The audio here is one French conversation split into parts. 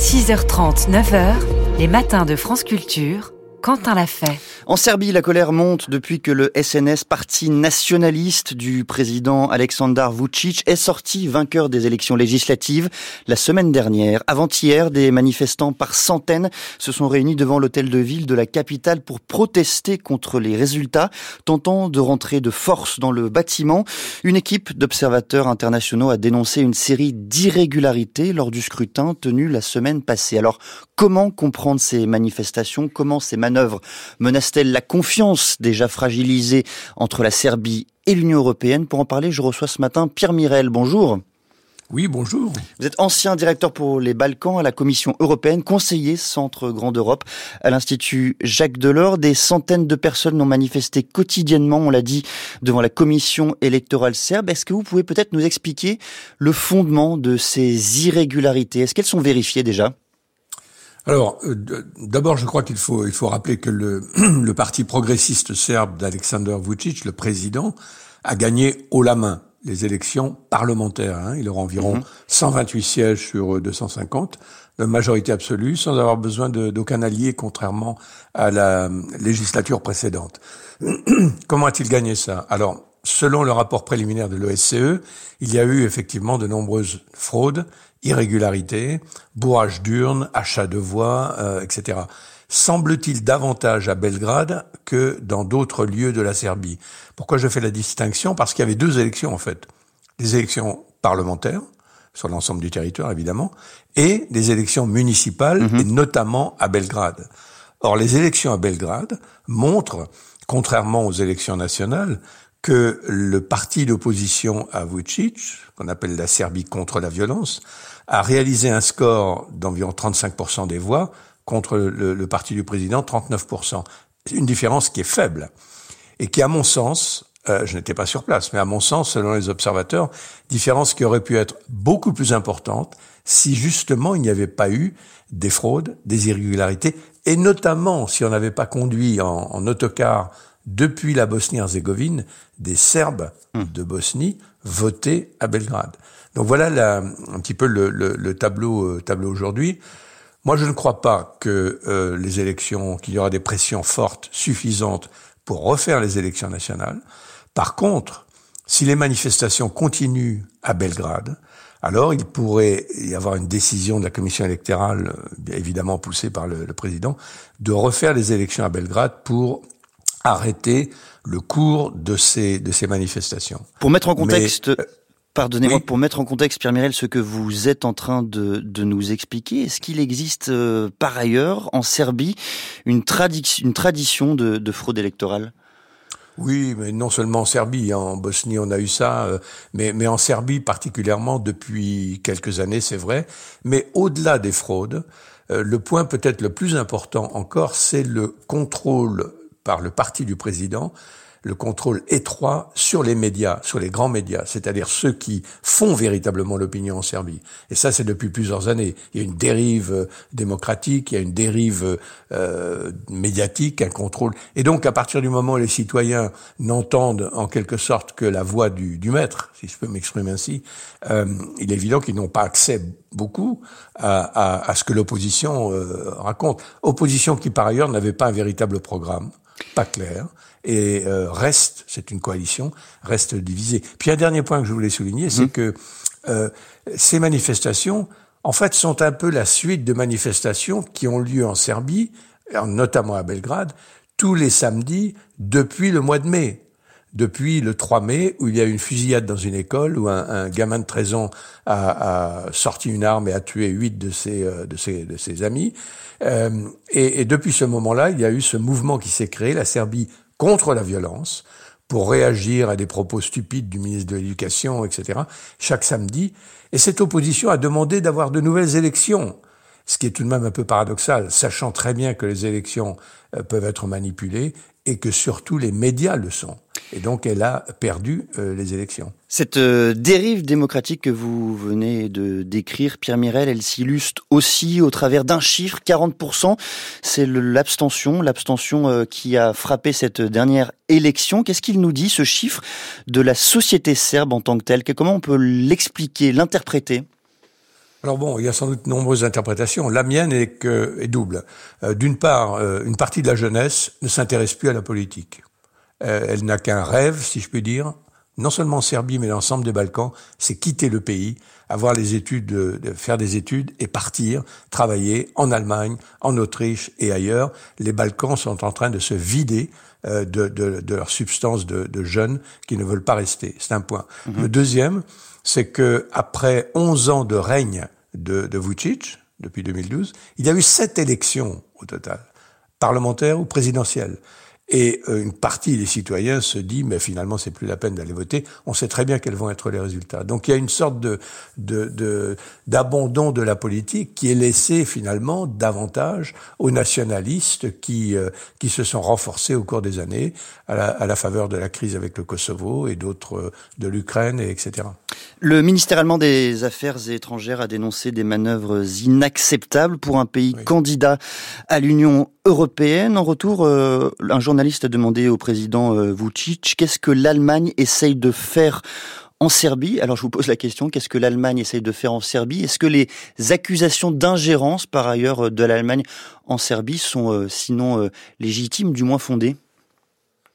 6h30, 9h, les matins de France Culture. Quentin l'a fait. En Serbie, la colère monte depuis que le SNS, parti nationaliste du président Aleksandar Vucic, est sorti vainqueur des élections législatives la semaine dernière. Avant-hier, des manifestants par centaines se sont réunis devant l'hôtel de ville de la capitale pour protester contre les résultats, tentant de rentrer de force dans le bâtiment. Une équipe d'observateurs internationaux a dénoncé une série d'irrégularités lors du scrutin tenu la semaine passée. Alors, comment comprendre ces manifestations? Comment ces manœuvre la confiance déjà fragilisée entre la Serbie et l'Union européenne Pour en parler, je reçois ce matin Pierre Mirel. Bonjour. Oui, bonjour. Vous êtes ancien directeur pour les Balkans à la Commission européenne, conseiller Centre Grande Europe à l'Institut Jacques Delors. Des centaines de personnes ont manifesté quotidiennement, on l'a dit, devant la Commission électorale serbe. Est-ce que vous pouvez peut-être nous expliquer le fondement de ces irrégularités? Est-ce qu'elles sont vérifiées déjà? Alors, euh, d'abord, je crois qu'il faut, il faut rappeler que le, le parti progressiste serbe d'Alexander Vucic, le président, a gagné haut la main les élections parlementaires. Hein. Il aura environ 128 mhm. sièges sur 250 de majorité absolue, sans avoir besoin d'aucun allié, contrairement à la législature précédente. Comment a-t-il gagné ça? Alors, selon le rapport préliminaire de l'OSCE, il y a eu effectivement de nombreuses fraudes irrégularités, bourrage d'urnes, achat de voix, euh, etc. Semble-t-il davantage à Belgrade que dans d'autres lieux de la Serbie. Pourquoi je fais la distinction? Parce qu'il y avait deux élections en fait. Des élections parlementaires, sur l'ensemble du territoire évidemment, et des élections municipales, mhm. et notamment à Belgrade. Or, les élections à Belgrade montrent, contrairement aux élections nationales, que le parti d'opposition à Vucic, qu'on appelle la Serbie contre la violence, a réalisé un score d'environ 35% des voix contre le, parti du président 39%. Une différence qui est faible et qui, à mon sens, euh, je n'étais pas sur place, mais à mon sens, selon les observateurs, différence qui aurait pu être beaucoup plus importante si justement il n'y avait pas eu des fraudes, des irrégularités, et notamment si on n'avait pas conduit en, en autocar depuis la Bosnie-Herzégovine des Serbes hmm. de Bosnie voter à Belgrade. Donc voilà un petit peu le, tableau, euh, tableau aujourd'hui. Moi, je ne crois pas que euh, les élections, qu'il y aura des pressions fortes suffisantes pour refaire les élections nationales. Par contre, si les manifestations continuent à Belgrade, alors il pourrait y avoir une décision de la commission électorale, bien évidemment poussée par le, le président, de refaire les élections à Belgrade pour arrêter le cours de ces, de ces manifestations. Pour mettre en contexte... Euh, pardonnez-moi, pour mettre en contexte, Pierre Mirel, ce que vous êtes en train de, de nous expliquer, est-ce qu'il existe euh, par ailleurs en Serbie une, une tradition de, de fraude électorale? Oui, mais non seulement en Serbie, hein, en Bosnie on a eu ça, euh, mais, mais en Serbie particulièrement depuis quelques années, c'est vrai. Mais au-delà des fraudes, le point peut-être le plus important encore, c'est le contrôle par le parti du président le contrôle étroit sur les médias, sur les grands médias, c'est-à-dire ceux qui font véritablement l'opinion en Serbie. Et ça, c'est depuis plusieurs années. Il y a une dérive euh, démocratique, il y a une dérive euh, médiatique, un contrôle. Et donc, à partir du moment où les citoyens n'entendent en quelque sorte que la voix du, du maître, si je peux m'exprimer ainsi, euh, il est évident qu'ils n'ont pas accès beaucoup à, à, à ce que l'opposition euh, raconte. Opposition qui, par ailleurs, n'avait pas un véritable programme pas clair, et euh, reste, c'est une coalition, reste divisée. Puis un dernier point que je voulais souligner, c'est mhm. que euh, ces manifestations, en fait, sont un peu la suite de manifestations qui ont lieu en Serbie, notamment à Belgrade, tous les samedis depuis le mois de mai depuis le 3 mai, où il y a eu une fusillade dans une école, où un, un gamin de 13 ans a, a, sorti une arme et a tué huit de ses, euh, de ses, de ses amis. Euh, et, et, depuis ce moment-là, il y a eu ce mouvement qui s'est créé, la Serbie contre la violence, pour réagir à des propos stupides du ministre de l'Éducation, etc., chaque samedi. Et cette opposition a demandé d'avoir de nouvelles élections ce qui est tout de même un peu paradoxal, sachant très bien que les élections euh, peuvent être manipulées et que surtout les médias le sont. Et donc elle a perdu euh, les élections. Cette euh, dérive démocratique que vous venez de décrire, Pierre Mirel, elle s'illustre aussi au travers d'un chiffre, 40%. C'est l'abstention, l'abstention qui a frappé cette dernière élection. Qu'est-ce qu'il nous dit, ce chiffre, de la société serbe en tant que telle? Comment on peut l'expliquer, l'interpréter? Alors bon, il y a sans doute nombreuses interprétations. La mienne est, que, est double. Euh, d'une part, euh, une partie de la jeunesse ne s'intéresse plus à la politique. Euh, elle n'a qu'un rêve, si je puis dire, non seulement en Serbie, mais l'ensemble des Balkans, c'est quitter le pays, avoir les études, de, faire des études et partir, travailler en Allemagne, en Autriche et ailleurs. Les Balkans sont en train de se vider de, de, de, leur substance de, de, jeunes qui ne veulent pas rester. C'est un point. Mhm. Le deuxième, c'est que après 11 ans de règne de, de Vucic, depuis 2012, il y a eu sept élections au total, parlementaires ou présidentielles. Et euh, une partie des citoyens se dit, mais finalement, c'est plus la peine d'aller voter. On sait très bien quels vont être les résultats. Donc, il y a une sorte de d'abandon de, la politique qui est laissé finalement davantage aux nationalistes qui euh, qui se sont renforcés au cours des années à la, à la faveur de la crise avec le Kosovo et d'autres euh, de l'Ukraine et etc. Le ministère allemand des Affaires étrangères a dénoncé des manœuvres inacceptables pour un pays candidat à l'Union européenne. En retour, euh, un journaliste a demandé au président euh, Vucic qu'est-ce que l'Allemagne essaye de faire en Serbie? Alors je vous pose la question, qu'est-ce que l'Allemagne essaye de faire en Serbie? Est-ce que les accusations d'ingérence par ailleurs de l'Allemagne en Serbie sont euh, sinon légitimes, du moins fondées?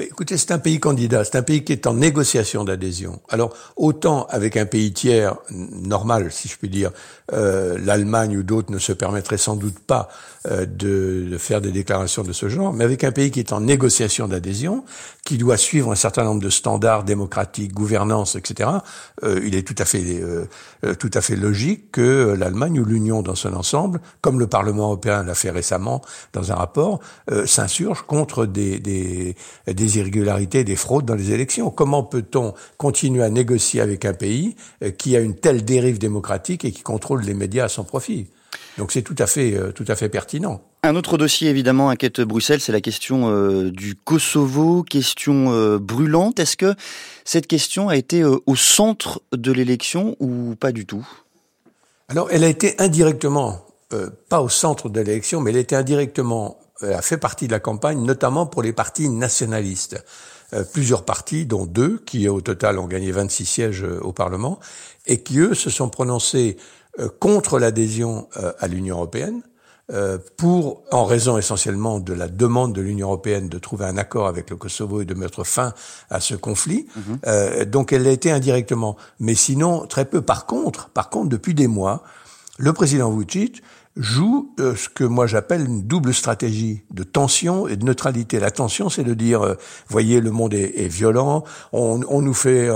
Écoutez, c'est un pays candidat, c'est un pays qui est en négociation d'adhésion. Alors, autant avec un pays tiers normal, si je puis dire, euh, l'Allemagne ou d'autres ne se permettraient sans doute pas euh, de, de, faire des déclarations de ce genre, mais avec un pays qui est en négociation d'adhésion, qui doit suivre un certain nombre de standards démocratiques, gouvernance, etc., euh, il est tout à fait euh, euh, tout à fait logique que l'Allemagne ou l'Union dans son ensemble, comme le Parlement européen l'a fait récemment dans un rapport, s'insurge contre des, des, des irrégularités, des fraudes dans les élections. Comment peut-on continuer à négocier avec un pays qui a une telle dérive démocratique et qui contrôle les médias à son profit? Donc c'est tout à fait euh, tout à fait pertinent. Un autre dossier évidemment inquiète Bruxelles, c'est la question euh, du Kosovo, question euh, brûlante. Est-ce que cette question a été au centre de l'élection ou pas du tout? Alors elle a été indirectement, pas au centre de l'élection, mais elle a été indirectement, a fait partie de la campagne, notamment pour les partis nationalistes. plusieurs partis, dont deux, qui au total ont gagné 26 sièges au Parlement, et qui eux se sont prononcés euh, contre l'adhésion euh, à l'Union européenne, euh, pour, en raison essentiellement de la demande de l'Union européenne de trouver un accord avec le Kosovo et de mettre fin à ce conflit. Mhm. donc elle l'a été indirectement, mais sinon très peu. Par contre, par contre, depuis des mois, le président Vucic joue ce que moi j'appelle une double stratégie de tension et de neutralité. La tension, c'est de dire, voyez, le monde est, est violent, on, on, nous fait,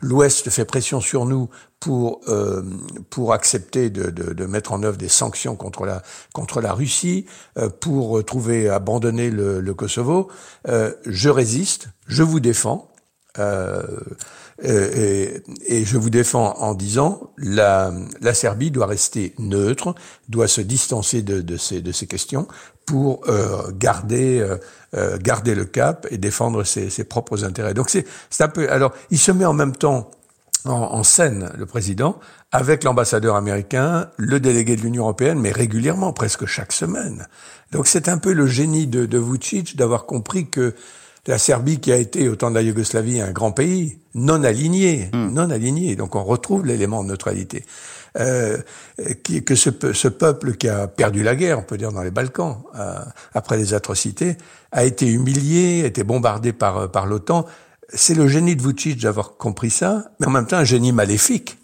l'Ouest fait pression sur nous pour euh, pour accepter de, de, de, mettre en œuvre des sanctions contre la contre la Russie, euh, pour trouver abandonner le, le Kosovo. Euh, je résiste, je vous défends. Euh, et, et, je vous défends en disant la, la Serbie doit rester neutre, doit se distancer de, de, ces, de ces questions pour euh, garder euh, garder le cap et défendre ses, ses propres intérêts. Donc c'est c'est un peu alors il se met en même temps en, scène, le président, avec l'ambassadeur américain, le délégué de l'Union européenne, mais régulièrement, presque chaque semaine. Donc c'est un peu le génie de, de Vucic d'avoir compris que la Serbie, qui a été au temps de la Yougoslavie un grand pays, non aligné, hmm. non aligné, donc on retrouve l'élément de neutralité. Euh, que ce, ce, peuple qui a perdu la guerre, on peut dire dans les Balkans, euh, après les atrocités, a été humilié, a été bombardé par, par l'OTAN, c'est le génie de Vucic d'avoir compris ça, mais en même temps un génie maléfique,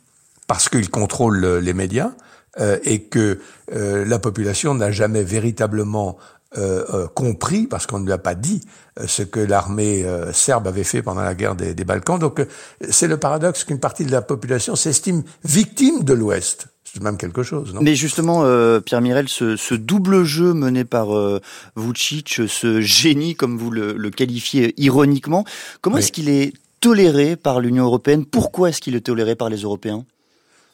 parce qu'il contrôle les médias euh, et que euh, la population n'a jamais véritablement euh, compris, parce qu'on ne lui a pas dit, ce que l'armée serbe avait fait pendant la guerre des Balkans. Donc c'est le paradoxe qu'une partie de la population s'estime victime de l'Ouest c'est même quelque chose. Non? Mais justement, euh, Pierre Mirel, ce, ce, double jeu mené par euh, Vucic, ce génie, comme vous le, le qualifiez ironiquement, comment est-ce qu'il est toléré par l'Union européenne? Pourquoi est-ce qu'il est toléré par les Européens?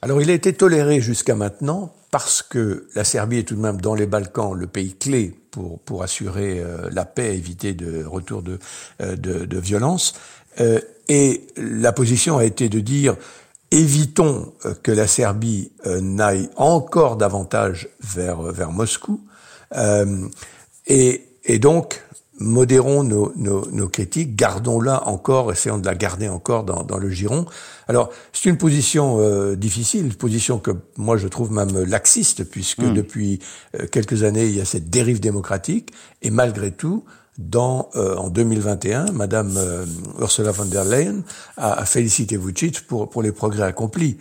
Alors, il a été toléré jusqu'à maintenant parce que la Serbie est tout de même dans les Balkans le pays clé pour, pour assurer euh, la paix, éviter de retour de, euh, de, violence. Euh, et la position a été de dire évitons que la Serbie n'aille encore davantage vers, vers Moscou. et donc, modérons nos, nos, nos critiques, gardons-la encore, essayons de la garder encore dans, dans le giron. Alors, c'est une position euh, difficile, une position que moi je trouve même laxiste, puisque hmm. depuis euh, quelques années, il y a cette dérive démocratique, et malgré tout, dans, euh, en 2021, Madame Ursula von der Leyen a, a félicité Vucic pour, pour les progrès accomplis.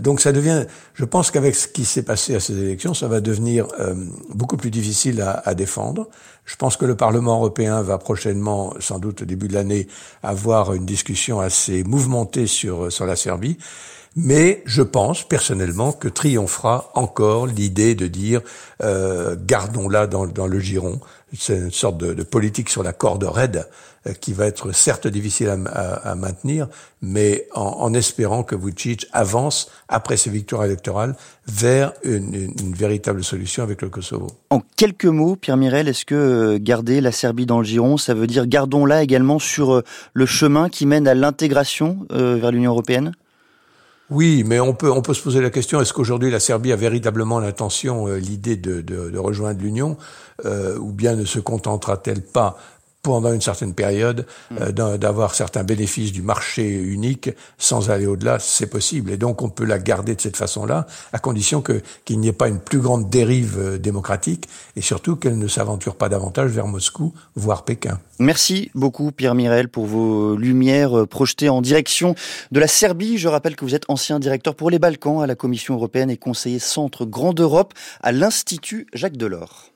Donc ça devient, je pense qu'avec ce qui s'est passé à ces élections, ça va devenir euh, beaucoup plus difficile à, à, défendre. Je pense que le Parlement européen va prochainement, sans doute au début de l'année, avoir une discussion assez mouvementée sur, sur la Serbie. Mais je pense personnellement que triomphera encore l'idée de dire euh, gardons-la dans, dans, le giron. C'est une sorte de, de, politique sur la corde raide euh, qui va être certes difficile à, à, à maintenir, mais en, en, espérant que Vucic avance après ses victoires électorales vers une, une, véritable solution avec le Kosovo. En quelques mots, Pierre Mirel, est-ce que euh, garder la Serbie dans le giron, ça veut dire gardons-la également sur euh, le chemin qui mène à l'intégration vers l'Union européenne? Oui, mais on peut, on peut se poser la question, est-ce qu'aujourd'hui la Serbie a véritablement l'intention, euh, l'idée de, de, rejoindre l'Union, euh, ou bien ne se contentera-t-elle pas pendant une certaine période mm. euh, d'avoir certains bénéfices du marché unique sans aller au-delà, c'est possible. Et donc on peut la garder de cette façon-là, à condition que qu'il n'y ait pas une plus grande dérive euh, démocratique et surtout qu'elle ne s'aventure pas davantage vers Moscou, voire Pékin. Merci beaucoup Pierre Mirel pour vos lumières euh, projetées en direction de la Serbie. Je rappelle que vous êtes ancien directeur pour les Balkans à la Commission européenne et conseiller Centre Grande Europe à l'Institut Jacques Delors.